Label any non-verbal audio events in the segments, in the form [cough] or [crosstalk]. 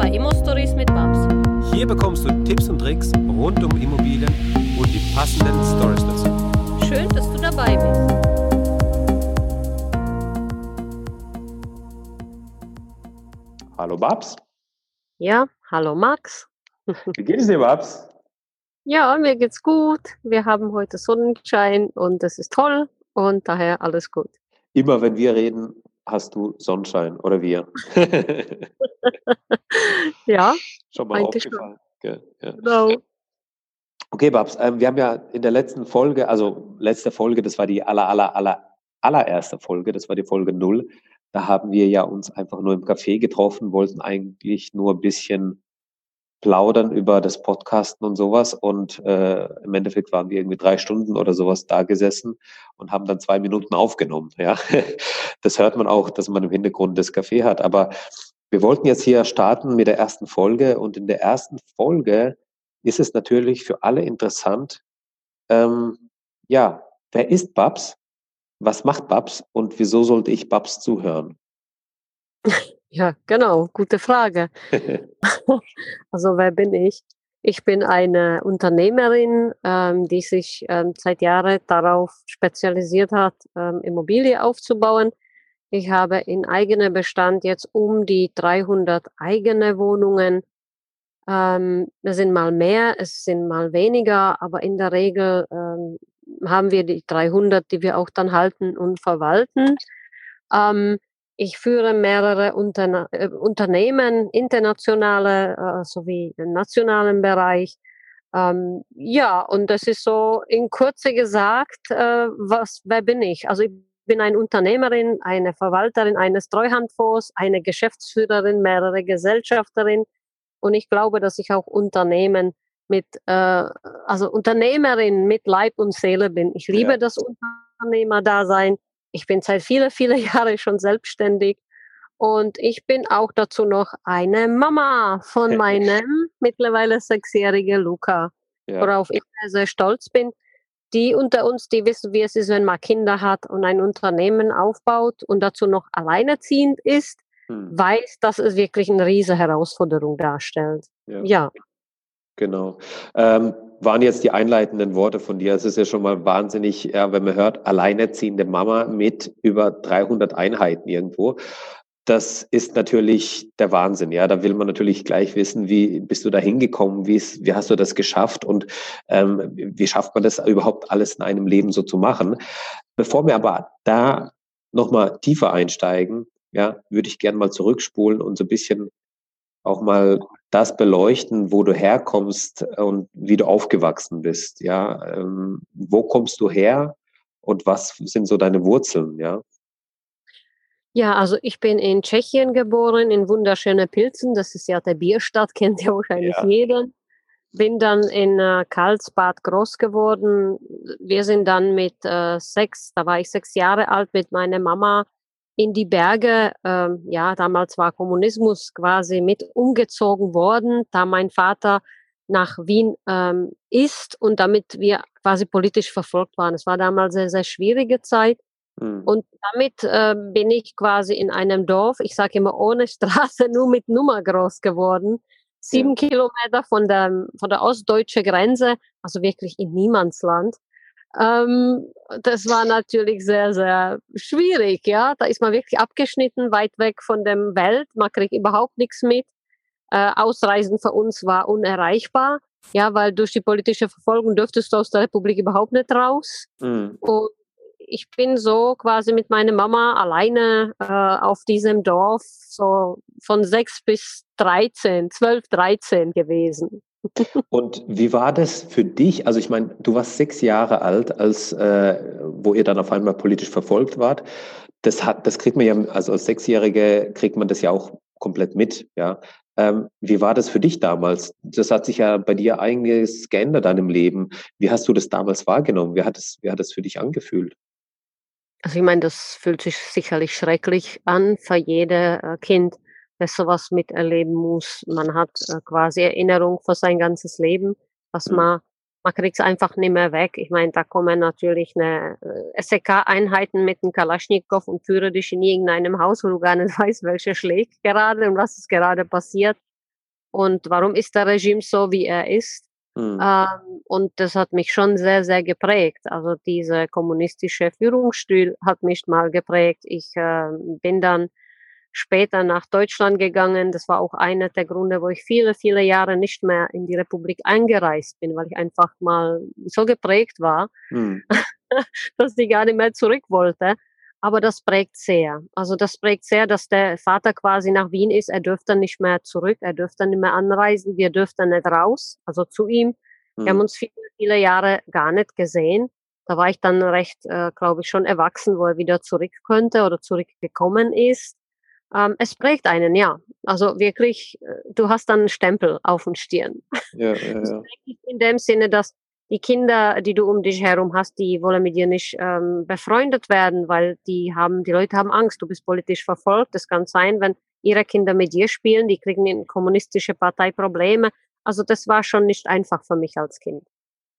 bei Immo Stories mit Babs. Hier bekommst du Tipps und Tricks rund um Immobilien und die passenden Stories dazu. Schön, dass du dabei bist. Hallo Babs. Ja, hallo Max. [laughs] Wie geht es dir, Babs? Ja, mir geht's gut. Wir haben heute Sonnenschein und es ist toll und daher alles gut. Immer wenn wir reden, hast du Sonnenschein oder wir. [laughs] ja, Schon mal aufgefallen. Gell, Ja. genau. Okay, Babs, ähm, wir haben ja in der letzten Folge, also letzte Folge, das war die aller, aller, aller, allererste Folge, das war die Folge null. Da haben wir ja uns einfach nur im Café getroffen, wollten eigentlich nur ein bisschen plaudern über das Podcasten und sowas. Und äh, im Endeffekt waren wir irgendwie drei Stunden oder sowas da gesessen und haben dann zwei Minuten aufgenommen. Ja, [laughs] das hört man auch, dass man im Hintergrund das Café hat. Aber wir wollten jetzt hier starten mit der ersten Folge und in der ersten Folge ist es natürlich für alle interessant. Ähm, ja, wer ist Babs? Was macht Babs und wieso sollte ich Babs zuhören? [laughs] Ja, genau, gute Frage. [laughs] Also wer bin ich? Ich bin eine Unternehmerin, ähm, die sich ähm, seit Jahren darauf spezialisiert hat, ähm, Immobilie aufzubauen. Ich habe in eigenem Bestand jetzt um die 300 eigene Wohnungen. Ähm, es sind mal mehr, es sind mal weniger, aber in der Regel ähm, haben wir die 300, die wir auch dann halten und verwalten. Ähm, ich führe mehrere Unterne äh, Unternehmen, internationale äh, sowie im nationalen Bereich. Ähm, ja, und das ist so in Kürze gesagt, äh, was, wer bin ich? Also ich bin eine Unternehmerin, eine Verwalterin eines Treuhandfonds, eine Geschäftsführerin, mehrere Gesellschafterin. Und ich glaube, dass ich auch Unternehmen mit, äh, also Unternehmerin mit Leib und Seele bin. Ich liebe Ja. das Unternehmerdasein. Ich bin seit viele, viele [laughs] Jahre schon selbstständig. Und ich bin auch dazu noch eine Mama von [laughs] meinem mittlerweile sechsjährigen Luca, Ja, worauf ich sehr, sehr stolz bin. Die unter uns, die wissen, wie es ist, wenn man Kinder hat und ein Unternehmen aufbaut und dazu noch alleinerziehend ist, hm, weiß, dass es wirklich eine riesige Herausforderung darstellt. ja. Ja, Genau. Ähm, waren jetzt die einleitenden Worte von dir. Es ist ja schon mal wahnsinnig, ja, wenn man hört, alleinerziehende Mama mit über 300 Einheiten irgendwo. Das ist natürlich der Wahnsinn. Ja, da will man natürlich gleich wissen, wie bist du da hingekommen? Wie, wie hast du das geschafft? Und ähm, wie schafft man das überhaupt alles in einem Leben so zu machen? Bevor wir aber da nochmal tiefer einsteigen, ja, würde ich gerne mal zurückspulen und so ein bisschen auch mal das beleuchten, wo du herkommst und wie du aufgewachsen bist. Ja, ähm, wo kommst du her und was sind so deine Wurzeln? Ja, ja, also ich bin in Tschechien geboren, in wunderschöne Pilzen. Das ist ja der Bierstadt, [laughs] kennt ja wahrscheinlich Ja. jeder. Bin dann in äh, Karlsbad groß geworden. Wir sind dann mit äh, sechs, da war ich sechs Jahre alt, mit meiner Mama in die Berge, ähm, ja, damals war Kommunismus quasi mit umgezogen worden, da mein Vater nach Wien ähm, ist und damit wir quasi politisch verfolgt waren. Es war damals eine sehr schwierige Zeit. Hm. Und damit äh, bin ich quasi in einem Dorf, ich sage immer ohne [laughs] Straße, nur mit Nummer groß geworden. Sieben Kilometer von der, von der ostdeutschen Grenze, also wirklich in Niemandsland. Ähm, das war natürlich sehr, sehr schwierig, ja. Da ist man wirklich abgeschnitten, weit weg von der Welt. Man kriegt überhaupt nichts mit. Äh, Ausreisen für uns war unerreichbar, ja, weil durch die politische Verfolgung dürftest du aus der Republik überhaupt nicht raus. Hm. Und ich bin so quasi mit meiner Mama alleine äh, auf diesem Dorf so von sechs bis 13, 12, 13 gewesen. Und wie war das für dich? Also ich meine, du warst sechs Jahre alt, als äh, wo ihr dann auf einmal politisch verfolgt wart. Das hat, das kriegt man ja, also als Sechsjährige kriegt man das ja auch komplett mit, ja. Ähm, wie war das für dich damals? Das hat sich ja bei dir einiges geändert an dem Leben. Wie hast du das damals wahrgenommen? Wie hat es, wie hat es für dich angefühlt? Also ich meine, das fühlt sich sicherlich schrecklich an für jede äh, Kind, das sowas miterleben muss. Man hat äh, quasi Erinnerung für sein ganzes Leben, was Mhm. man man kriegt es einfach nicht mehr weg. Ich meine, da kommen natürlich eine äh, SEK-Einheiten mit einem Kalaschnikow und führe dich in irgendeinem Haus, wo du gar nicht [laughs] weißt, welcher schlägt gerade und was ist gerade passiert. und warum ist der Regime so, wie er ist. Mhm. Ähm, und das hat mich schon sehr, sehr geprägt. Also dieser kommunistische Führungsstil hat mich mal geprägt. Ich äh, bin dann später nach Deutschland gegangen. Das war auch einer der Gründe, wo ich viele, viele Jahre nicht mehr in die Republik eingereist bin, weil ich einfach mal so geprägt war, Mhm. [laughs] dass ich gar nicht mehr zurück wollte. Aber das prägt sehr. Also das prägt sehr, dass der Vater quasi nach Wien ist. Er dürfte nicht mehr zurück, er dürfte nicht mehr anreisen, wir dürften nicht raus, also zu ihm. Wir haben Mhm. uns viele, viele Jahre gar nicht gesehen. Da war ich dann recht, äh, glaube ich, schon erwachsen, wo er wieder zurück könnte oder zurückgekommen ist. Ähm, es prägt einen, ja. Also wirklich, äh, du hast dann einen Stempel auf den Stirn. Ja, ja, [laughs] ja. in dem Sinne, dass die Kinder, die du um dich herum hast, die wollen mit dir nicht ähm, befreundet werden, weil die haben, die Leute haben Angst. Du bist politisch verfolgt. Das kann sein, wenn ihre Kinder mit dir spielen, die kriegen in kommunistische Partei Probleme. Also das war schon nicht einfach für mich als Kind.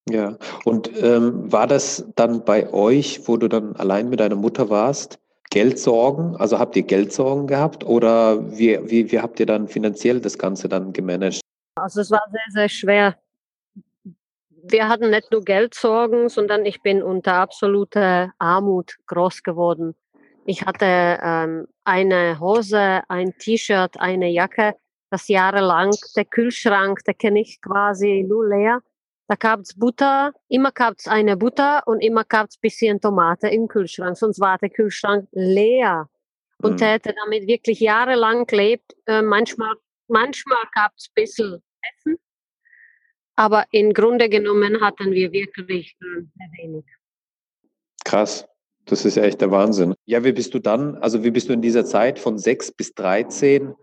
Ja. Und ähm, war das dann bei euch, wo du dann allein mit deiner Mutter warst, Geldsorgen? Also habt ihr Geldsorgen gehabt oder wie, wie, wie habt ihr dann finanziell das Ganze dann gemanagt? Also es war sehr, sehr schwer. Wir hatten nicht nur Geldsorgen, sondern ich bin unter absoluter Armut groß geworden. Ich hatte ähm, eine Hose, ein T-Shirt, eine Jacke, das jahrelang, der Kühlschrank, der kenne ich quasi nur leer. Da gab's Butter, immer gab's eine Butter und immer gab's bisschen Tomate im Kühlschrank, sonst war der Kühlschrank leer. Und Mhm. der hätte damit wirklich jahrelang gelebt. Äh, manchmal, manchmal gab's bisschen Essen, aber im Grunde genommen hatten wir wirklich äh, sehr wenig. Krass. Das ist ja echt der Wahnsinn. Ja, wie bist du dann, also wie bist du in dieser Zeit von sechs bis 13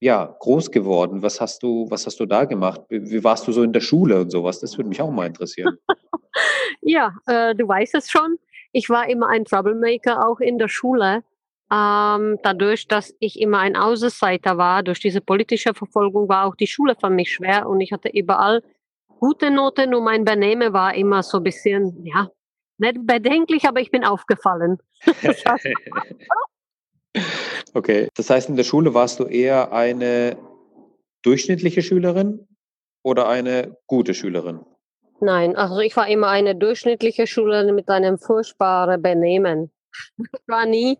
ja, groß geworden? Was hast du, was hast du da gemacht? Wie, warst du so in der Schule und sowas? Das würde mich auch mal interessieren. [laughs] Ja, äh, du weißt es schon. Ich war immer ein Troublemaker, auch in der Schule. Ähm, dadurch, dass ich immer ein Außenseiter war, durch diese politische Verfolgung war auch die Schule für mich schwer und ich hatte überall gute Noten und mein Benehmen war immer so ein bisschen, ja, nicht bedenklich, aber ich bin aufgefallen. [laughs] Okay, das heißt, in der Schule warst du eher eine durchschnittliche Schülerin oder eine gute Schülerin? Nein, also ich war immer eine durchschnittliche Schülerin mit einem furchtbaren Benehmen. [laughs] Ich war nie,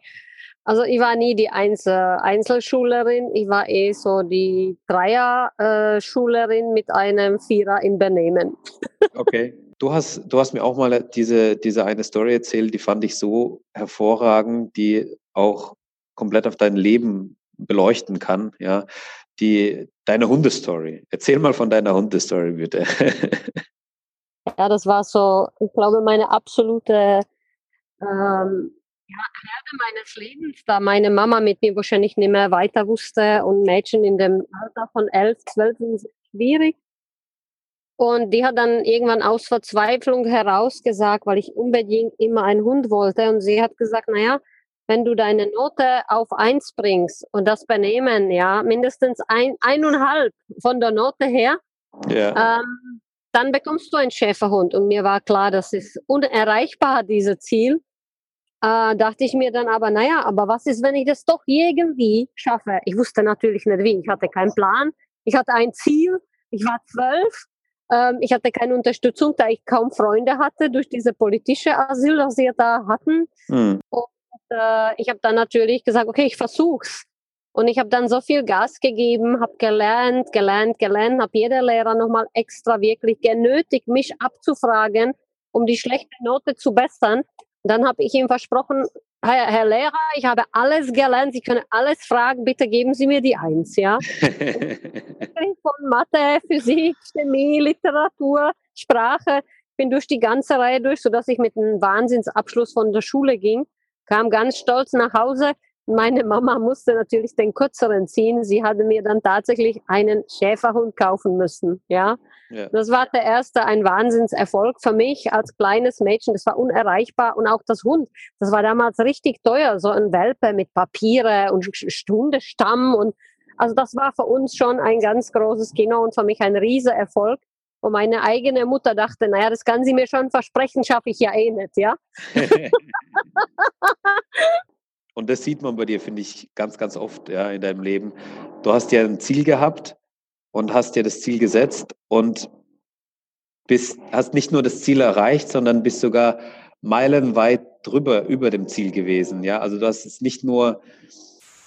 also ich war nie die Einzel Einzelschülerin, ich war eh so die Dreier-Schülerin mit einem Vierer im Benehmen. [laughs] Okay. Du hast, du hast mir auch mal diese, diese eine Story erzählt, die fand ich so hervorragend, die auch komplett auf dein Leben beleuchten kann, ja. Die, deine Hundestory. Erzähl mal von deiner Hundestory, bitte. [laughs] Ja, das war so, ich glaube, meine absolute ähm, ja, Herde meines Lebens, da meine Mama mit mir wahrscheinlich nicht mehr weiter wusste und Mädchen in dem Alter von elf, zwölf sind schwierig. Und die hat dann irgendwann aus Verzweiflung heraus gesagt, weil ich unbedingt immer einen Hund wollte. Und sie hat gesagt, naja, wenn du deine Note auf eins bringst und das Benehmen, ja, mindestens ein, eineinhalb von der Note her, ja. ähm, dann bekommst du einen Schäferhund. Und mir war klar, das ist unerreichbar, dieses Ziel. Äh, dachte ich mir dann aber, naja, aber was ist, wenn ich das doch irgendwie schaffe? Ich wusste natürlich nicht wie. Ich hatte keinen Plan. Ich hatte ein Ziel. Ich war zwölf. Ähm, ich hatte keine Unterstützung, da ich kaum Freunde hatte durch diese politische Asyl, das wir da hatten. Hm. Und äh, ich habe dann natürlich gesagt, okay, ich versuch's. Und ich habe dann so viel Gas gegeben, habe gelernt, gelernt, gelernt, habe jeder Lehrer nochmal extra wirklich genötigt, mich abzufragen, um die schlechte Note zu bessern. Und dann habe ich ihm versprochen, Herr, Herr, Lehrer, ich habe alles gelernt, Sie können alles fragen, bitte geben Sie mir die Eins, ja. [laughs] Von Mathe, Physik, Chemie, Literatur, Sprache, bin durch die ganze Reihe durch, sodass ich mit einem Wahnsinnsabschluss von der Schule ging, kam ganz stolz nach Hause. Meine Mama musste natürlich den kürzeren ziehen. Sie hatte mir dann tatsächlich einen Schäferhund kaufen müssen. Ja, ja. das war der erste ein Wahnsinnserfolg für mich als kleines Mädchen. Das war unerreichbar und auch das Hund. Das war damals richtig teuer, so ein Welpe mit Papiere und Stundestamm und also das war für uns schon ein ganz großes Kino und für mich ein riesiger Erfolg. Und meine eigene Mutter dachte, naja, das kann sie mir schon versprechen, schaffe ich ja eh nicht, ja. [laughs] Und das sieht man bei dir, finde ich, ganz, ganz oft ja, in deinem Leben. Du hast ja ein Ziel gehabt und hast dir das Ziel gesetzt und bist, hast nicht nur das Ziel erreicht, sondern bist sogar meilenweit drüber, über dem Ziel gewesen. Ja, also du hast es nicht nur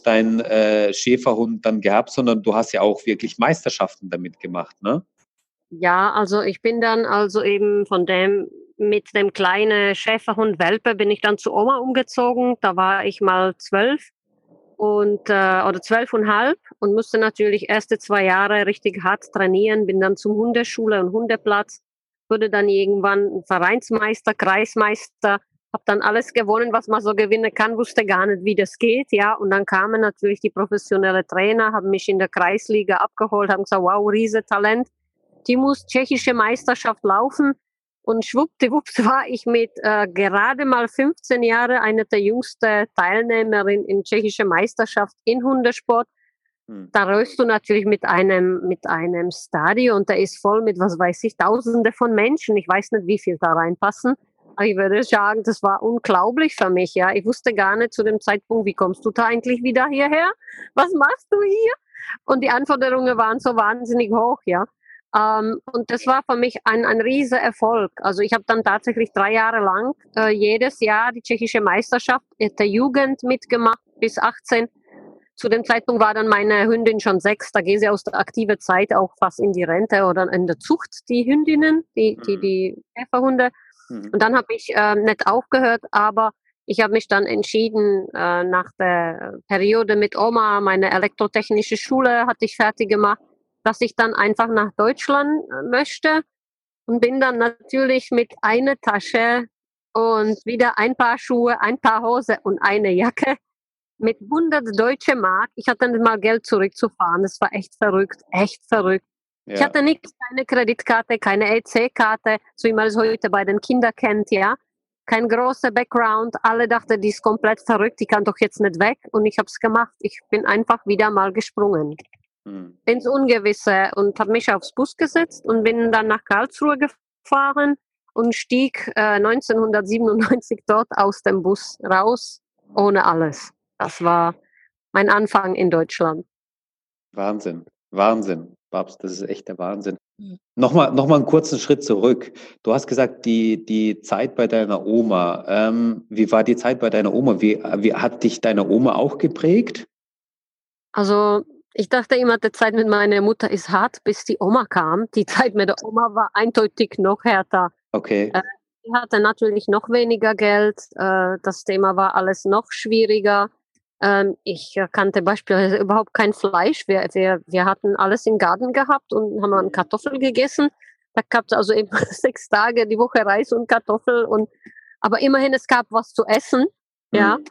dein äh, Schäferhund dann gehabt, sondern du hast ja auch wirklich Meisterschaften damit gemacht, ne? Ja, also ich bin dann also eben von dem mit dem kleinen Schäferhund Welpe bin ich dann zu Oma umgezogen. Da war ich mal zwölf und äh, oder zwölfeinhalb und musste natürlich erste zwei Jahre richtig hart trainieren. Bin dann zum Hundeschule und Hundeplatz, wurde dann irgendwann Vereinsmeister, Kreismeister, habe dann alles gewonnen, was man so gewinnen kann, wusste gar nicht, wie das geht, ja. Und dann kamen natürlich die professionellen Trainer, haben mich in der Kreisliga abgeholt, haben gesagt, wow, riese Talent, die muss tschechische Meisterschaft laufen. Und schwuppdiwupps [laughs] war ich mit äh, gerade mal 15 Jahren eine der jüngsten Teilnehmerin in tschechischer Meisterschaft in Hundesport. Hm. Da röst du natürlich mit einem, mit einem Stadion, der ist voll mit, was weiß ich, Tausende von Menschen. Ich weiß nicht, wie viel da reinpassen. Aber ich würde sagen, das war unglaublich für mich. Ja, ich wusste gar nicht zu dem Zeitpunkt, wie kommst du da eigentlich wieder hierher? Was machst du hier? Und die Anforderungen waren so wahnsinnig hoch. Ja, ähm, und das war für mich ein, ein riesiger Erfolg. Also ich habe dann tatsächlich drei Jahre lang äh, jedes Jahr die tschechische Meisterschaft der Jugend mitgemacht bis 18. Zu dem Zeitpunkt war dann meine Hündin schon sechs. Da gehe sie aus der aktiven Zeit auch fast in die Rente oder in der Zucht, die Hündinnen, die, die, mhm. die Schäferhunde. Mhm. Und dann habe ich äh, nicht aufgehört, aber ich habe mich dann entschieden, äh, nach der Periode mit Oma, meine elektrotechnische Schule hatte ich fertig gemacht dass ich dann einfach nach Deutschland äh, möchte und bin dann natürlich mit einer Tasche und wieder ein paar Schuhe, ein paar Hose und eine Jacke mit 100 deutsche Mark. Ich hatte nicht mal Geld zurückzufahren. Das war echt verrückt, echt verrückt. Ja. Ich hatte nichts, keine Kreditkarte, keine EC-Karte, so wie man es heute bei den Kindern kennt, ja. Kein großer Background. Alle dachten, die ist komplett verrückt, die kann doch jetzt nicht weg. Und ich habe es gemacht. Ich bin einfach wieder mal gesprungen mhm. ins Ungewisse und habe mich aufs Bus gesetzt und bin dann nach Karlsruhe gefahren und stieg äh, 1997 dort aus dem Bus raus, ohne alles. Das war mein Anfang in Deutschland. Wahnsinn, Wahnsinn, Babs, das ist echt der Wahnsinn. Mhm. Nochmal, nochmal einen kurzen Schritt zurück. Du hast gesagt, die, die Zeit bei deiner Oma. Ähm, wie war die Zeit bei deiner Oma? Wie, wie hat dich deine Oma auch geprägt? Also ich dachte immer, die Zeit mit meiner Mutter ist hart, bis die Oma kam. Die Zeit mit der Oma war eindeutig noch härter. Okay. Äh, sie hatte natürlich noch weniger Geld. Äh, das Thema war alles noch schwieriger. Ähm, ich kannte beispielsweise überhaupt kein Fleisch. Wir, wir, wir hatten alles im Garten gehabt und haben dann Kartoffeln gegessen. Da gab es also eben [laughs] sechs Tage die Woche Reis und Kartoffel. Und, aber immerhin, es gab was zu essen. Ja, mhm.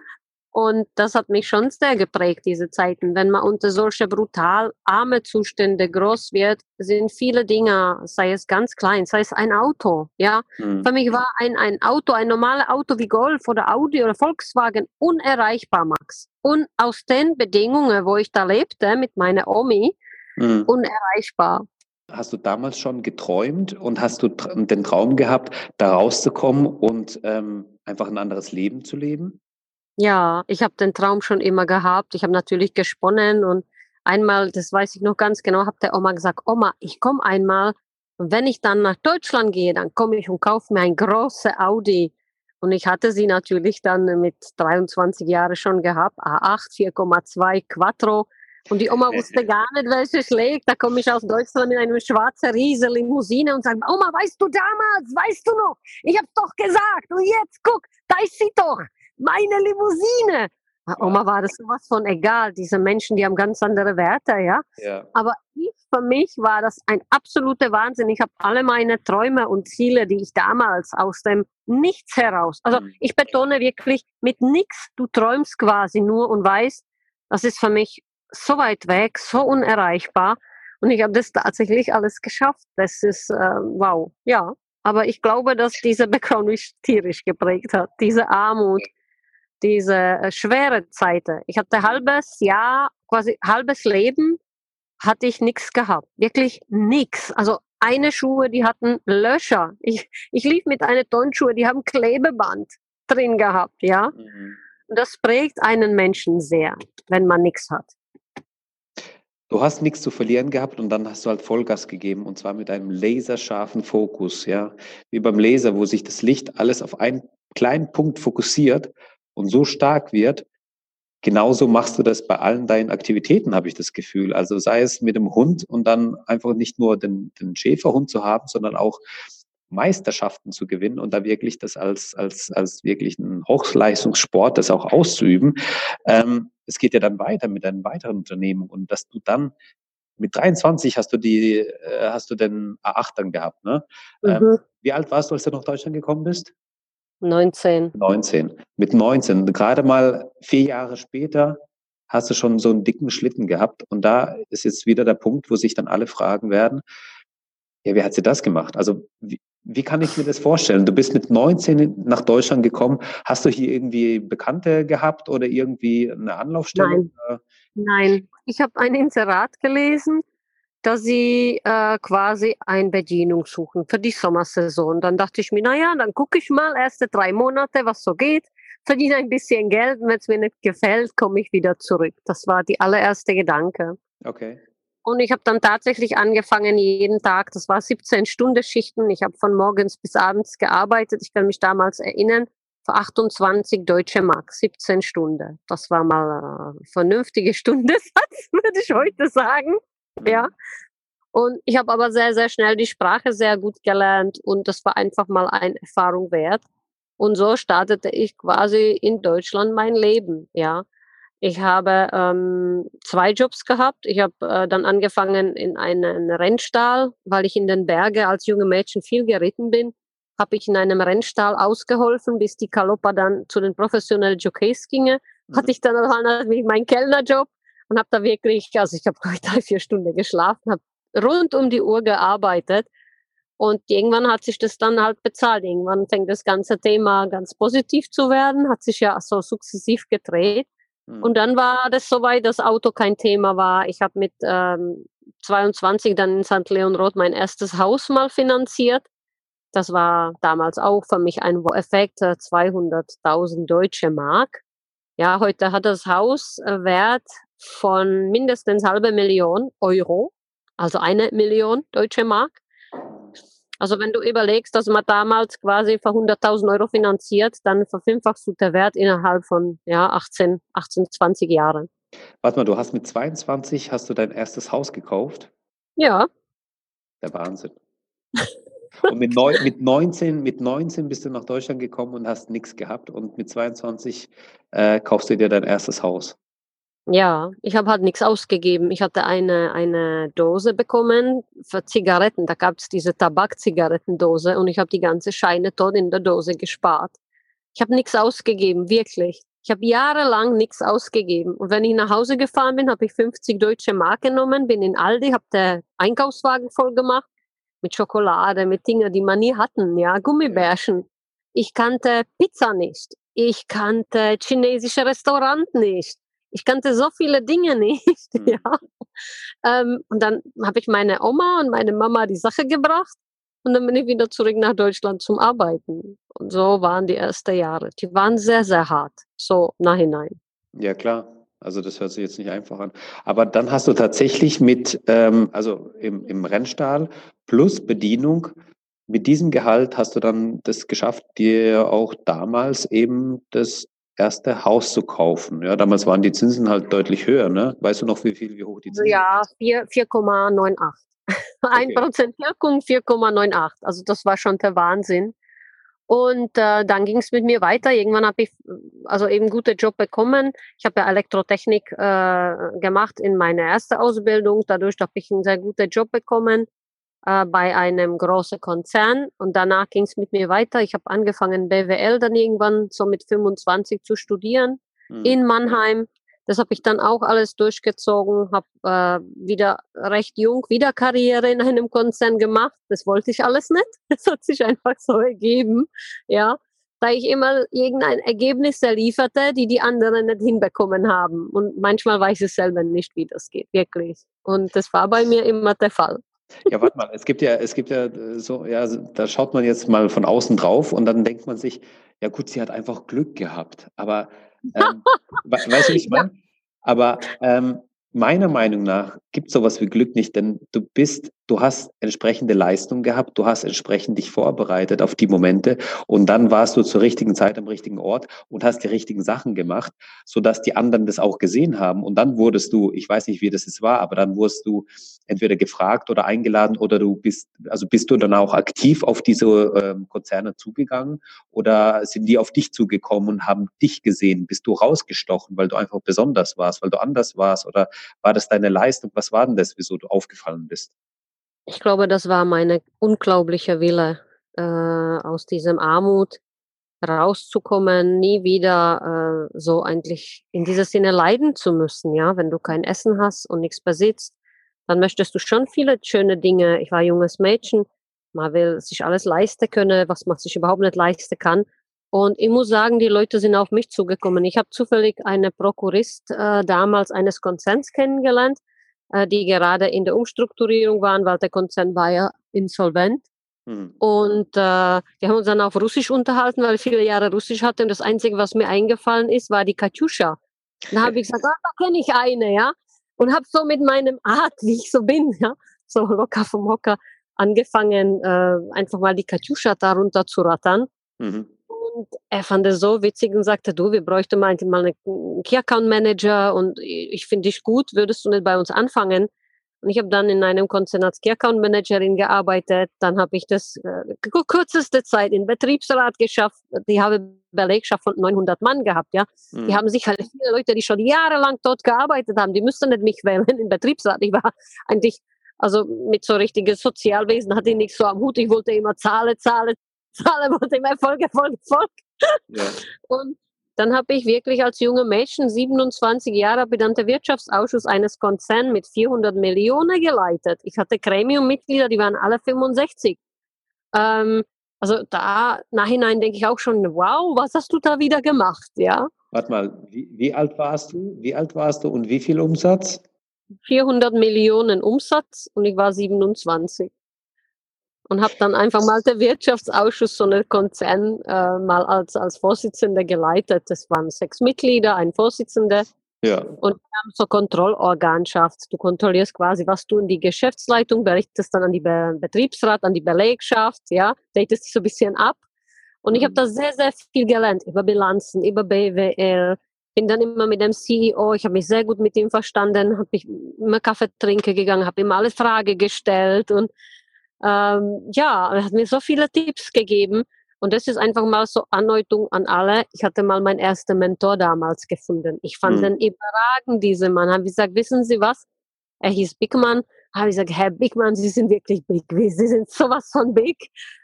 Und das hat mich schon sehr geprägt, diese Zeiten. Wenn man unter solche brutal arme Zustände groß wird, sind viele Dinge, sei es ganz klein, sei es ein Auto, ja. Mhm. Für mich war ein, ein Auto, ein normales Auto wie Golf oder Audi oder Volkswagen unerreichbar, Max. Und aus den Bedingungen, wo ich da lebte mit meiner Omi, mhm. unerreichbar. Hast du damals schon geträumt und hast du den Traum gehabt, da rauszukommen und ähm, einfach ein anderes Leben zu leben? Ja, ich habe den Traum schon immer gehabt. Ich habe natürlich gesponnen und einmal, das weiß ich noch ganz genau, hat der Oma gesagt, Oma, ich komme einmal und wenn ich dann nach Deutschland gehe, dann komme ich und kaufe mir ein großes Audi. Und ich hatte sie natürlich dann mit 23 Jahren schon gehabt, A8, 4,2 Quattro. Und die Oma [laughs] wusste gar nicht, welche schlägt. Da komme ich aus Deutschland in eine schwarze riese Limousine und sage, Oma, weißt du damals, weißt du noch? Ich hab's doch gesagt. Und jetzt guck, da ist sie doch meine Limousine. Ja. Oma war das sowas von egal. Diese Menschen, die haben ganz andere Werte, ja. ja. Aber ich, für mich war das ein absoluter Wahnsinn. Ich habe alle meine Träume und Ziele, die ich damals aus dem Nichts heraus, also mhm. ich betone wirklich mit nichts, du träumst quasi nur und weißt, das ist für mich so weit weg, so unerreichbar. Und ich habe das tatsächlich alles geschafft. Das ist äh, wow, ja. Aber ich glaube, dass dieser Background mich tierisch geprägt hat. Diese Armut, diese äh, schwere Zeit. Ich hatte halbes Jahr, quasi halbes Leben, hatte ich nichts gehabt. Wirklich nichts. Also eine Schuhe, die hatten Löcher. Ich, ich lief mit einer Tonschuhe, die haben Klebeband drin gehabt, ja. Mhm. Und das prägt einen Menschen sehr, wenn man nichts hat. Du hast nichts zu verlieren gehabt und dann hast du halt Vollgas gegeben und zwar mit einem laserscharfen Fokus, ja. Wie beim Laser, wo sich das Licht alles auf einen kleinen Punkt fokussiert und so stark wird. Genauso machst du das bei allen deinen Aktivitäten, habe ich das Gefühl. Also sei es mit dem Hund und dann einfach nicht nur den, den Schäferhund zu haben, sondern auch Meisterschaften zu gewinnen und da wirklich das als, als, als wirklich einen Hochleistungssport das auch auszuüben. Ähm, es geht ja dann weiter mit deinen weiteren Unternehmen und dass du dann mit 23 hast du die, äh, hast du den A8 dann gehabt, ne? Ähm, mhm. Wie alt warst du, als du nach Deutschland gekommen bist? 19. 19. Mit 19. Gerade mal vier Jahre später hast du schon so einen dicken Schlitten gehabt und da ist jetzt wieder der Punkt, wo sich dann alle fragen werden, ja, wie hat sie das gemacht? Also wie, wie kann ich mir das vorstellen? Du bist mit 19 nach Deutschland gekommen. Hast du hier irgendwie Bekannte gehabt oder irgendwie eine Anlaufstelle? Nein, Nein. ich habe ein Inserat gelesen, dass sie äh, quasi eine Bedienung suchen für die Sommersaison. Dann dachte ich mir, naja, dann gucke ich mal erste drei Monate, was so geht, verdiene ein bisschen Geld. Wenn es mir nicht gefällt, komme ich wieder zurück. Das war die allererste Gedanke. Okay. Und ich habe dann tatsächlich angefangen, jeden Tag, das war 17 Stunden Schichten. Ich habe von morgens bis abends gearbeitet. Ich kann mich damals erinnern, für 28 deutsche Mark, 17 Stunden. Das war mal ein vernünftiger [laughs] Stundensatz, würde ich heute sagen. Ja. Mhm. Und ich habe aber sehr, sehr schnell die Sprache sehr gut gelernt und das war einfach mal eine Erfahrung wert. Und so startete ich quasi in Deutschland mein Leben, ja. Ich habe ähm, zwei Jobs gehabt. Ich habe äh, dann angefangen in einem Rennstall, weil ich in den Bergen als junge Mädchen viel geritten bin, habe ich in einem Rennstall ausgeholfen, bis die Kaloppa dann zu den professionellen Jockeys ginge. Mhm. Hatte ich dann halt natürlich meinen Kellnerjob und habe da wirklich, also ich habe [laughs] drei, vier Stunden geschlafen, habe rund um die Uhr gearbeitet. Und irgendwann hat sich das dann halt bezahlt. Irgendwann fängt das ganze Thema ganz positiv zu werden, hat sich ja so sukzessiv gedreht. Mhm. Und dann war das soweit, dass Auto kein Thema war. Ich habe mit ähm, 22 dann in St. Leon Roth mein erstes Haus mal finanziert. Das war damals auch für mich ein Effekt, 200.000 äh, deutsche Mark. Ja, heute hat das Haus Wert von mindestens halbe Million Euro, also eine Million deutsche Mark. Also wenn du überlegst, dass man damals quasi für 100.000 Euro finanziert, dann verfünffachst du den Wert innerhalb von ja, 18, 18, 20 Jahren. Warte mal, du hast mit 22 hast du dein erstes Haus gekauft? Ja. Der Wahnsinn. Und mit, neun, mit, 19, mit 19 bist du nach Deutschland gekommen und hast nichts gehabt und mit 22 äh, kaufst du dir dein erstes Haus. Ja, ich habe halt nichts ausgegeben. Ich hatte eine, eine Dose bekommen für Zigaretten. Da gab es diese Tabakzigarettendose und ich habe die ganze Scheine dort in der Dose gespart. Ich habe nichts ausgegeben, wirklich. Ich habe jahrelang nichts ausgegeben. Und wenn ich nach Hause gefahren bin, habe ich 50 deutsche Mark genommen, bin in Aldi, habe den Einkaufswagen voll gemacht mit Schokolade, mit Dingen, die man nie hatten, ja, Gummibärchen. Ich kannte Pizza nicht. Ich kannte chinesische Restaurant nicht ich kannte so viele Dinge nicht. [laughs] Mhm. Ja. Ähm, und dann habe ich meine Oma und meine Mama die Sache gebracht und dann bin ich wieder zurück nach Deutschland zum Arbeiten. Und so waren die ersten Jahre. Die waren sehr, sehr hart, so nachhinein. Ja, klar. Also das hört sich jetzt nicht einfach an. Aber dann hast du tatsächlich mit, ähm, also im, im Rennstall plus Bedienung, mit diesem Gehalt hast du dann das geschafft, dir auch damals eben das erste Haus zu kaufen. Ja, damals waren die Zinsen halt deutlich höher. Ne? Weißt du noch, wie viel, wie hoch die Zinsen Ja, 4,98. [laughs] Ein Prozent Wirkung, 4,98. Also das war schon der Wahnsinn. Und äh, dann ging es mit mir weiter. Irgendwann habe ich also eben gute Job bekommen. Ich habe ja Elektrotechnik äh, gemacht in meiner ersten Ausbildung. Dadurch habe ich einen sehr guten Job bekommen äh, bei einem großen Konzern und danach ging es mit mir weiter. Ich habe angefangen BWL dann irgendwann so mit 25 zu studieren mhm. in Mannheim. Das habe ich dann auch alles durchgezogen, habe äh, wieder recht jung wieder Karriere in einem Konzern gemacht. Das wollte ich alles nicht. [laughs] Das hat sich einfach so ergeben, ja, da ich immer irgendein Ergebnis lieferte, die die anderen nicht hinbekommen haben. Und manchmal weiß ich selber nicht, wie das geht, wirklich. Und das war bei mir immer der Fall. Ja, warte mal, es gibt ja, es gibt ja äh, so, ja, da schaut man jetzt mal von außen drauf und dann denkt man sich, ja gut, sie hat einfach Glück gehabt. Aber ähm, weißt du, ich meine? Aber ähm, meiner Meinung nach gibt es sowas wie Glück nicht, denn du bist, du hast entsprechende Leistung gehabt, du hast entsprechend dich vorbereitet auf die Momente und dann warst du zur richtigen Zeit am richtigen Ort und hast die richtigen Sachen gemacht, sodass die anderen das auch gesehen haben. Und dann wurdest du, ich weiß nicht, wie das jetzt war, aber dann wurdest du entweder gefragt oder eingeladen oder du bist, also bist du dann auch aktiv auf diese ähm, Konzerne zugegangen oder sind die auf dich zugekommen und haben dich gesehen? Bist du rausgestochen, weil du einfach besonders warst, weil du anders warst oder war das deine Leistung? Was war denn das, wieso du aufgefallen bist? Ich glaube, das war meine unglaubliche Wille, äh, aus diesem Armut rauszukommen, nie wieder äh, so eigentlich in dieser Sinne leiden zu müssen. Ja, wenn du kein Essen hast und nichts besitzt, dann möchtest du schon viele schöne Dinge. Ich war junges Mädchen, man will sich alles leisten können, was man sich überhaupt nicht leisten kann. Und ich muss sagen, die Leute sind auf mich zugekommen. Ich habe zufällig eine Prokurist äh, damals eines Konzerns kennengelernt, äh, die gerade in der Umstrukturierung waren, weil der Konzern war ja insolvent. Mhm. Und äh, wir haben uns dann auf Russisch unterhalten, weil ich viele Jahre Russisch hatte. Und das Einzige, was mir eingefallen ist, war die Katjuscha. Da habe ich gesagt, [laughs] ah, da kenne ich eine, ja. Und habe so mit meinem Art, wie ich so bin, ja, so locker vom Hocker angefangen, äh, einfach mal die Katjuscha darunter zu rattern. Mhm. Und er fand es so witzig und sagte, du, wir bräuchten mal, mal einen Key Account Manager und ich finde dich gut, würdest du nicht bei uns anfangen? Und ich habe dann in einem Konzern als Key Account Managerin gearbeitet. Dann habe ich das äh, kürzeste Zeit in Betriebsrat geschafft. Die habe Belegschaft von 900 Mann gehabt, ja. Mhm. Die haben sich halt viele Leute, die schon jahrelang dort gearbeitet haben, die müssten nicht mich wählen in Betriebsrat. Ich war eigentlich, also mit so richtiges Sozialwesen hatte ich nichts so am Hut. Ich wollte immer Zahlen, Zahlen, Zahlen, wollte immer Erfolg, Erfolg, Erfolg. Ja. Und dann habe ich wirklich als junge Mädchen, 27 Jahre, dann der Wirtschaftsausschuss eines Konzerns mit 400 Millionen geleitet. Ich hatte Gremiummitglieder, die waren alle 65. Ähm, also da nachhinein denke ich auch schon, wow, was hast du da wieder gemacht, ja? Warte mal, wie, wie alt warst du? Wie alt warst du und wie viel Umsatz? 400 Millionen Umsatz und ich war 27 und habe dann einfach mal der Wirtschaftsausschuss so einen Konzern äh, mal als, als Vorsitzender geleitet. Das waren sechs Mitglieder, ein Vorsitzender. Ja. Und wir haben so Kontrollorganschaft. Du kontrollierst quasi, was du in die Geschäftsleitung berichtest, dann an die Be Betriebsrat, an die Belegschaft, ja, datest dich so ein bisschen ab. Und ich habe mhm. da sehr, sehr viel gelernt über Bilanzen, über BWL. Bin dann immer mit dem CEO, ich habe mich sehr gut mit ihm verstanden, habe mich immer Kaffee trinken gegangen, habe ihm alle Fragen gestellt und ähm, ja, er hat mir so viele Tipps gegeben. Und das ist einfach mal so Anleitung an alle. Ich hatte mal meinen ersten Mentor damals gefunden. Ich fand mhm. den überragend, diese Mann. Habe ich gesagt, wissen Sie was? Er hieß Bigman. Habe ich gesagt, Herr Bigman, Sie sind wirklich big. [laughs] Sie sind sowas von big.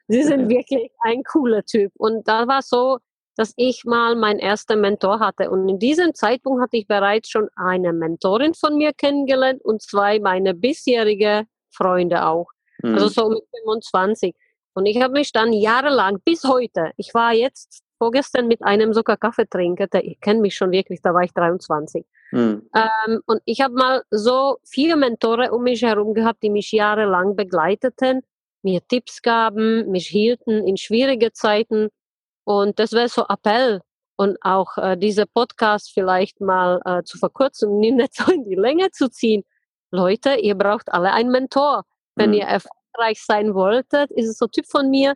Sie sind [laughs] wirklich ein cooler Typ. Und da war so, dass ich mal meinen ersten Mentor hatte. Und in diesem Zeitpunkt hatte ich bereits schon eine Mentorin von mir kennengelernt und zwei meine bisherige Freunde auch. Also mhm. Also so mit 25. Und ich habe mich dann jahrelang, bis heute, ich war jetzt vorgestern mit einem sogar Kaffee trinken, der kennt mich schon wirklich, da war ich 23. Mhm. Ähm, und ich habe mal so viele Mentoren um mich herum gehabt, die mich jahrelang begleiteten, mir Tipps gaben, mich hielten in schwierige Zeiten. Und das wäre so Appell und auch äh, diese Podcast vielleicht mal äh, zu verkürzen [laughs] nicht so in die Länge zu ziehen. Leute, ihr braucht alle einen Mentor. Wenn mhm. ihr erfolgreich sein wolltet, ist es so Typ von mir,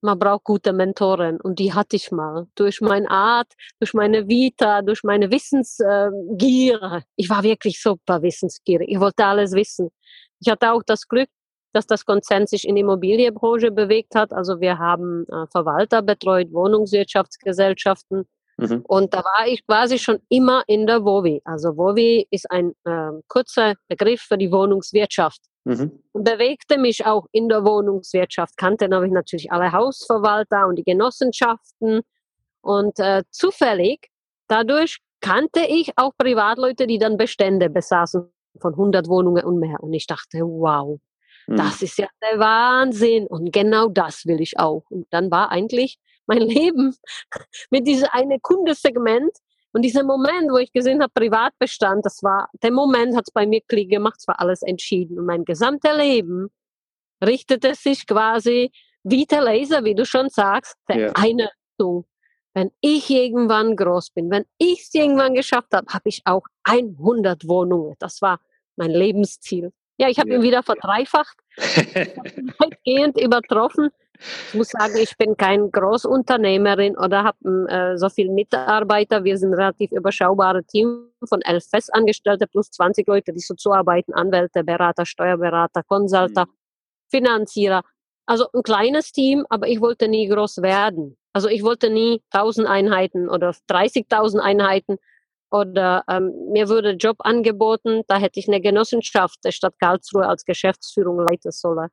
man braucht gute Mentoren und die hatte ich mal. Durch meine Art, durch meine Vita, durch meine Wissensgier. Ich war wirklich super wissensgierig. Ich wollte alles wissen. Ich hatte auch das Glück, dass das Konzern sich in die Immobilienbranche bewegt hat. Also wir haben äh, Verwalter betreut, Wohnungswirtschaftsgesellschaften. Mhm. Und da war ich quasi schon immer in der WOWI. Also WOWI ist ein äh, kurzer Begriff für die Wohnungswirtschaft. Mhm. Bewegte mich auch in der Wohnungswirtschaft, kannte natürlich, natürlich alle Hausverwalter und die Genossenschaften. Und äh, zufällig, dadurch kannte ich auch Privatleute, die dann Bestände besaßen von 100 Wohnungen und mehr. Und ich dachte, wow, mhm. das ist ja der Wahnsinn. Und genau das will ich auch. Und dann war eigentlich mein [laughs] Leben mit diesem eine Kundesegment und dieser Moment, wo ich gesehen habe, Privatbestand, das war, der Moment hat es bei mir Klick gemacht, es war alles entschieden. Und mein gesamtes Leben richtete sich quasi wie der Laser, wie du schon sagst, der ja. eine Richtung. wenn ich irgendwann groß bin, wenn ich es irgendwann geschafft habe, habe ich auch 100 Wohnungen. Das war mein Lebensziel. Ja, ich habe Ja. ihn wieder verdreifacht, [laughs] weitgehend übertroffen. Ich muss sagen, ich bin kein Großunternehmerin oder habe äh, so viele Mitarbeiter. Wir sind ein relativ überschaubare Team von elf Festangestellte plus 20 Leute, die so zuarbeiten, Anwälte, Berater, Steuerberater, Consulter, Finanzierer. Also ein kleines Team, aber ich wollte nie groß werden. Also ich wollte nie 1000 Einheiten oder 30.000 Einheiten oder ähm, mir wurde Job angeboten, da hätte ich eine Genossenschaft der Stadt Karlsruhe als Geschäftsführung leiten sollen.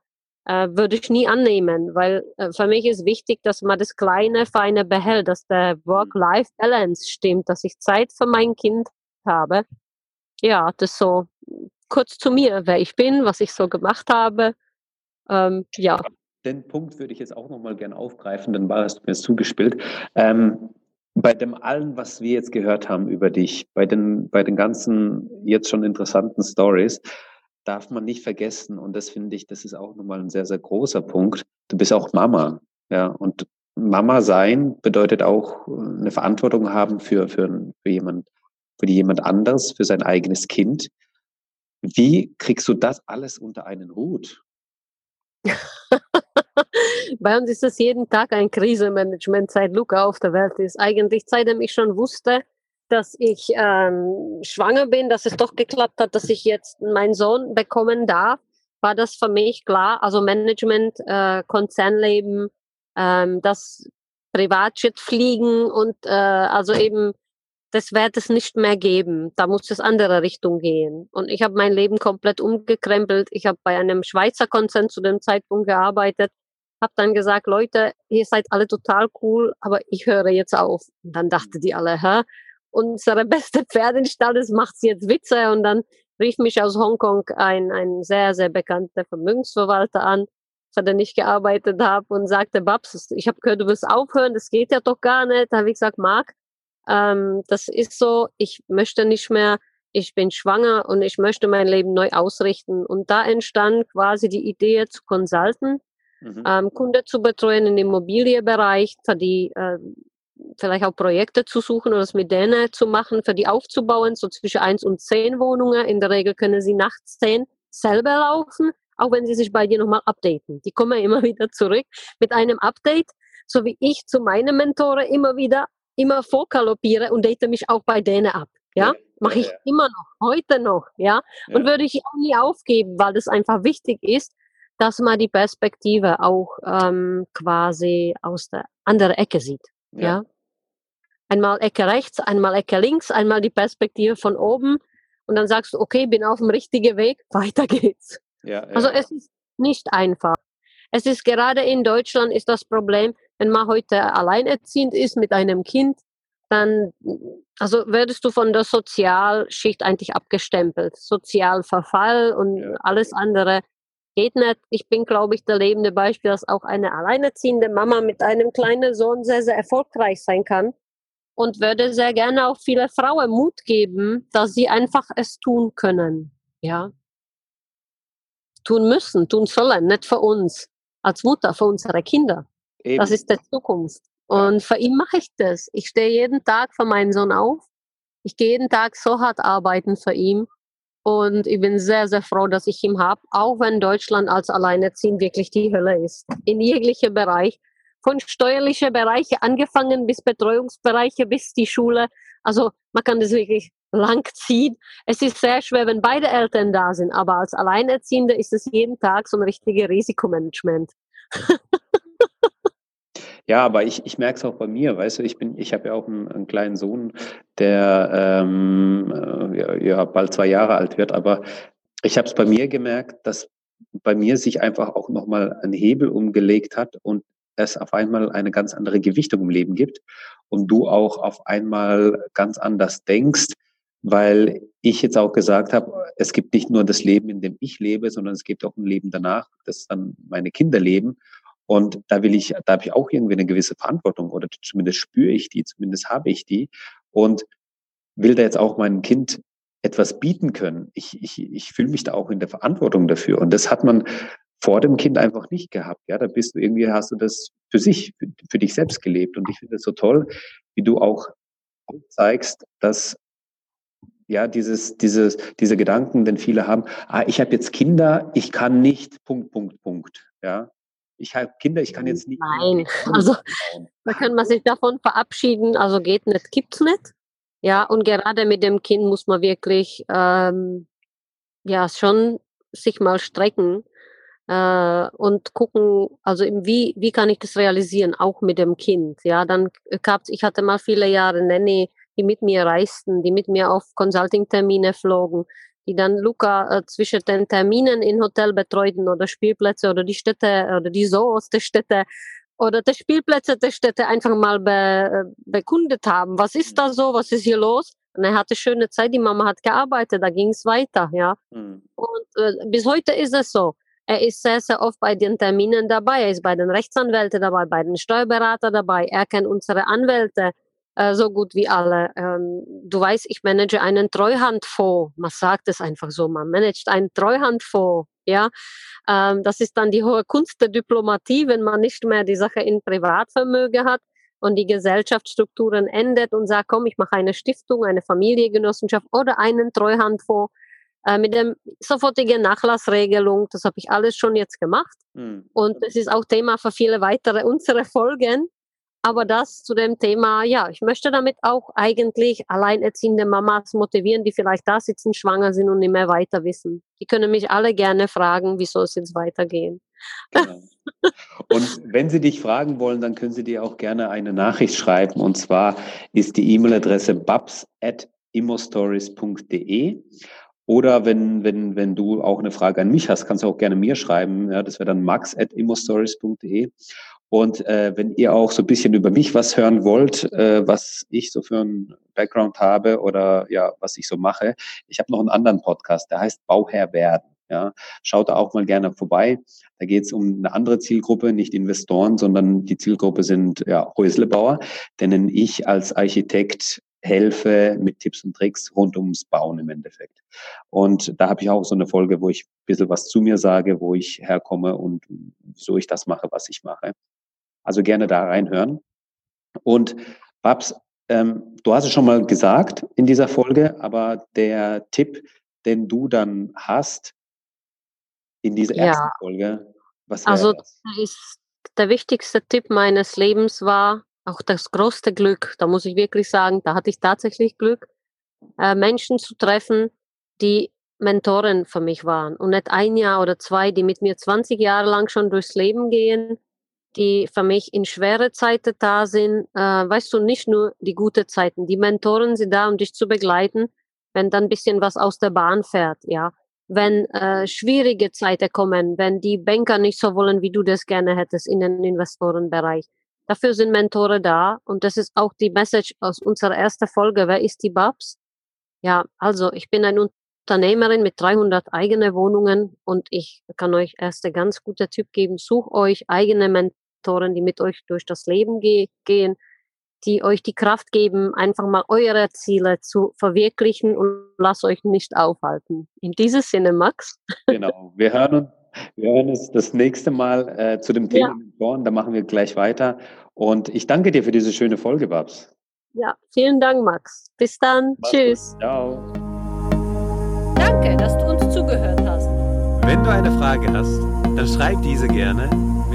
Äh, würde ich nie annehmen, weil äh, für mich ist wichtig, dass man das kleine, feine behält, dass der Work-Life-Balance stimmt, dass ich Zeit für mein Kind habe. Ja, das so kurz zu mir, wer ich bin, was ich so gemacht habe. Ähm, ja, Den Punkt würde ich jetzt auch nochmal gerne aufgreifen, dann war es mir zugespielt. Ähm, bei dem allen, was wir jetzt gehört haben über dich, bei den, bei den ganzen jetzt schon interessanten Stories, darf man nicht vergessen, und das finde ich, das ist auch nochmal ein sehr, sehr großer Punkt. Du bist auch Mama, ja, und Mama sein bedeutet auch äh, eine Verantwortung haben für, für, für jemand, für jemand anderes, für sein eigenes Kind. Wie kriegst du das alles unter einen Hut? [laughs] Bei uns ist es jeden Tag ein Krisenmanagement, seit Luca auf der Welt ist. Eigentlich seitdem ich schon wusste, dass ich ähm, schwanger bin, dass es doch geklappt hat, dass ich jetzt meinen Sohn bekommen darf, war das für mich klar. Also Management, äh, Konzernleben, ähm, das Privatjet fliegen und äh, also eben das wird es nicht mehr geben. Da muss es andere Richtung gehen. Und ich habe mein Leben komplett umgekrempelt. Ich habe bei einem Schweizer Konzern zu dem Zeitpunkt gearbeitet, habe dann gesagt, Leute, ihr seid alle total cool, aber ich höre jetzt auf. Und dann dachten die alle, hä? Unsere beste Pferdestall, das macht jetzt Witze. Und dann rief mich aus Hongkong ein, ein sehr, sehr bekannter Vermögensverwalter an, für den ich gearbeitet habe und sagte, Babs, ich habe gehört, du willst aufhören, das geht ja doch gar nicht. Da habe ich gesagt, Marc, ähm, das ist so, ich möchte nicht mehr, ich bin schwanger und ich möchte mein Leben neu ausrichten. Und da entstand quasi die Idee zu consulten, Mhm. ähm, Kunde zu betreuen im Immobilienbereich, für die äh, vielleicht auch Projekte zu suchen oder es mit denen zu machen, für die aufzubauen, so zwischen eins und zehn Wohnungen. In der Regel können sie nachts zehn selber laufen, auch wenn sie sich bei dir nochmal updaten. Die kommen [laughs] immer wieder zurück mit einem Update, so wie ich zu meinen Mentoren immer wieder immer vorkaloppiere und date mich auch bei denen ab. Ja, mache ich immer noch, heute noch, ja. Ja. Und würde ich auch nie aufgeben, weil das einfach wichtig ist, dass man die Perspektive auch ähm, quasi aus der anderen Ecke sieht. Ja. Einmal Ecke rechts, einmal Ecke links, einmal die Perspektive von oben und dann sagst du, okay, bin auf dem richtigen Weg, [laughs] weiter geht's. Ja, Also ja. es ist nicht einfach. Es ist gerade in Deutschland ist das Problem, wenn man heute alleinerziehend ist mit einem Kind, dann also würdest du von der Sozialschicht eigentlich abgestempelt. Sozialverfall und Ja. alles andere geht nicht. Ich bin, glaube ich, der lebende Beispiel, dass auch eine alleinerziehende Mama mit einem kleinen Sohn sehr, sehr erfolgreich sein kann und würde sehr gerne auch viele Frauen Mut geben, dass sie einfach es tun können. Ja. Tun müssen, tun sollen, nicht für uns. Als Mutter, für unsere Kinder. Eben. Das ist die Zukunft. Und für ihn mache ich das. Ich stehe jeden Tag für meinen Sohn auf. Ich gehe jeden Tag so hart arbeiten für ihn. Und ich bin sehr, sehr froh, dass ich ihn habe, auch wenn Deutschland als Alleinerziehend wirklich die Hölle ist. In jeglichem Bereich. Von steuerlichen Bereiche angefangen bis Betreuungsbereiche bis die Schule. Also man kann das wirklich lang ziehen. Es ist sehr schwer, wenn beide Eltern da sind, aber als Alleinerziehende ist es jeden Tag so ein richtiges Risikomanagement. [laughs] Ja, aber ich, ich merke es auch bei mir, weißt du, ich bin, ich habe ja auch einen, einen kleinen Sohn, der ähm, äh, ja, ja bald zwei Jahre alt wird, aber ich habe es bei mir gemerkt, dass bei mir sich einfach auch nochmal ein Hebel umgelegt hat und es auf einmal eine ganz andere Gewichtung im Leben gibt und du auch auf einmal ganz anders denkst, weil ich jetzt auch gesagt habe, es gibt nicht nur das Leben, in dem ich lebe, sondern es gibt auch ein Leben danach, das dann meine Kinder leben. Und da will ich, da habe ich auch irgendwie eine gewisse Verantwortung oder zumindest spüre ich die, zumindest habe ich die und will da jetzt auch meinem Kind etwas bieten können. Ich, ich, ich fühle mich da auch in der Verantwortung dafür. Und das hat man vor dem Kind einfach nicht gehabt. Ja, da bist du irgendwie, hast du das für sich, für, für dich selbst gelebt. Und ich finde es so toll, wie du auch zeigst, dass ja, dieses, dieses, diese Gedanken, denn viele haben, ah, ich habe jetzt Kinder, ich kann nicht, Punkt, Punkt, Punkt. Ja, ich habe Kinder, ich kann jetzt nicht. Nein, [laughs] also da kann man sich davon verabschieden, also geht nicht, gibt's nicht. Ja, und gerade mit dem Kind muss man wirklich ähm, ja schon sich mal strecken äh, und gucken, also wie, wie kann ich das realisieren, auch mit dem Kind. Ja, dann gab's, ich hatte mal viele Jahre Nanny, die mit mir reisten, die mit mir auf Consulting-Termine flogen, die dann Luca äh, zwischen den Terminen in Hotel betreuten oder Spielplätze oder die Städte oder die Zoos der Städte oder die Spielplätze der Städte einfach mal be, äh, bekundet haben. Was ist da so? Was ist hier los? Und er hatte schöne Zeit, die Mama hat gearbeitet, da ging es weiter, ja. Mhm. Und äh, bis heute ist es so. Er ist sehr, sehr oft bei den Terminen dabei. Er ist bei den Rechtsanwälten dabei, bei den Steuerberatern dabei. Er kennt unsere Anwälte so gut wie alle. Ähm, du weißt, ich manage einen Treuhandfonds. Man sagt es einfach so. Man managt einen Treuhandfonds. Ja, ähm, das ist dann die hohe Kunst der Diplomatie, wenn man nicht mehr die Sache in Privatvermögen hat und die Gesellschaftsstrukturen endet und sagt, komm, ich mache eine Stiftung, eine Familiengenossenschaft oder einen Treuhandfonds äh, mit dem sofortigen Nachlassregelung. Das habe ich alles schon jetzt gemacht. Mhm. Und das ist auch Thema für viele weitere unsere Folgen. Aber das zu dem Thema, ja, ich möchte damit auch eigentlich alleinerziehende Mamas motivieren, die vielleicht da sitzen, schwanger sind und nicht mehr weiter wissen. Die können mich alle gerne fragen, wie soll es jetzt weitergehen. Genau. Und wenn Sie dich fragen wollen, dann können Sie dir auch gerne eine Nachricht schreiben. Und zwar ist die E-Mail-Adresse babs.immostories.de. Oder wenn, wenn, wenn du auch eine Frage an mich hast, kannst du auch gerne mir schreiben. Ja, das wäre dann max.immostories.de. Und äh, wenn ihr auch so ein bisschen über mich was hören wollt, äh, was ich so für einen Background habe oder ja, was ich so mache, ich habe noch einen anderen Podcast, der heißt Bauherr werden. Ja, schaut da auch mal gerne vorbei. Da geht es um eine andere Zielgruppe, nicht Investoren, sondern die Zielgruppe sind ja, Häuslebauer, denen ich als Architekt helfe mit Tipps und Tricks rund ums Bauen im Endeffekt. Und da habe ich auch so eine Folge, wo ich ein bisschen was zu mir sage, wo ich herkomme und so ich das mache, was ich mache. Also gerne da reinhören. Und Babs, ähm, du hast es schon mal gesagt in dieser Folge, aber der Tipp, den du dann hast in dieser ersten ja. Folge, was also, das? Ist der wichtigste Tipp meines Lebens war auch das größte Glück. Da muss ich wirklich sagen, da hatte ich tatsächlich Glück, äh, Menschen zu treffen, die Mentoren für mich waren und nicht ein Jahr oder zwei, die mit mir 20 Jahre lang schon durchs Leben gehen die für mich in schwere Zeiten da sind. Äh, weißt du, nicht nur die gute Zeiten. Die Mentoren sind da, um dich zu begleiten, wenn dann ein bisschen was aus der Bahn fährt, ja. Wenn äh, schwierige Zeiten kommen, wenn die Banker nicht so wollen, wie du das gerne hättest in den Investorenbereich. Dafür sind Mentoren da und das ist auch die Message aus unserer ersten Folge. Wer ist die Babs? Ja, also ich bin ein Unternehmerin mit 300 eigene Wohnungen und ich kann euch erst ein ganz guter Typ geben. Such euch eigene Mentoren Mentoren, die mit euch durch das Leben ge gehen, die euch die Kraft geben, einfach mal eure Ziele zu verwirklichen und lasst euch nicht aufhalten. In diesem Sinne, Max. Genau. Wir hören uns, wir hören uns das nächste Mal äh, zu dem Thema ja. Mentoren. Da machen wir gleich weiter. Und ich danke dir für diese schöne Folge, Babs. Ja, vielen Dank, Max. Bis dann. Mach's Tschüss. Gut. Ciao. Danke, dass du uns zugehört hast. Wenn du eine Frage hast, dann schreib diese gerne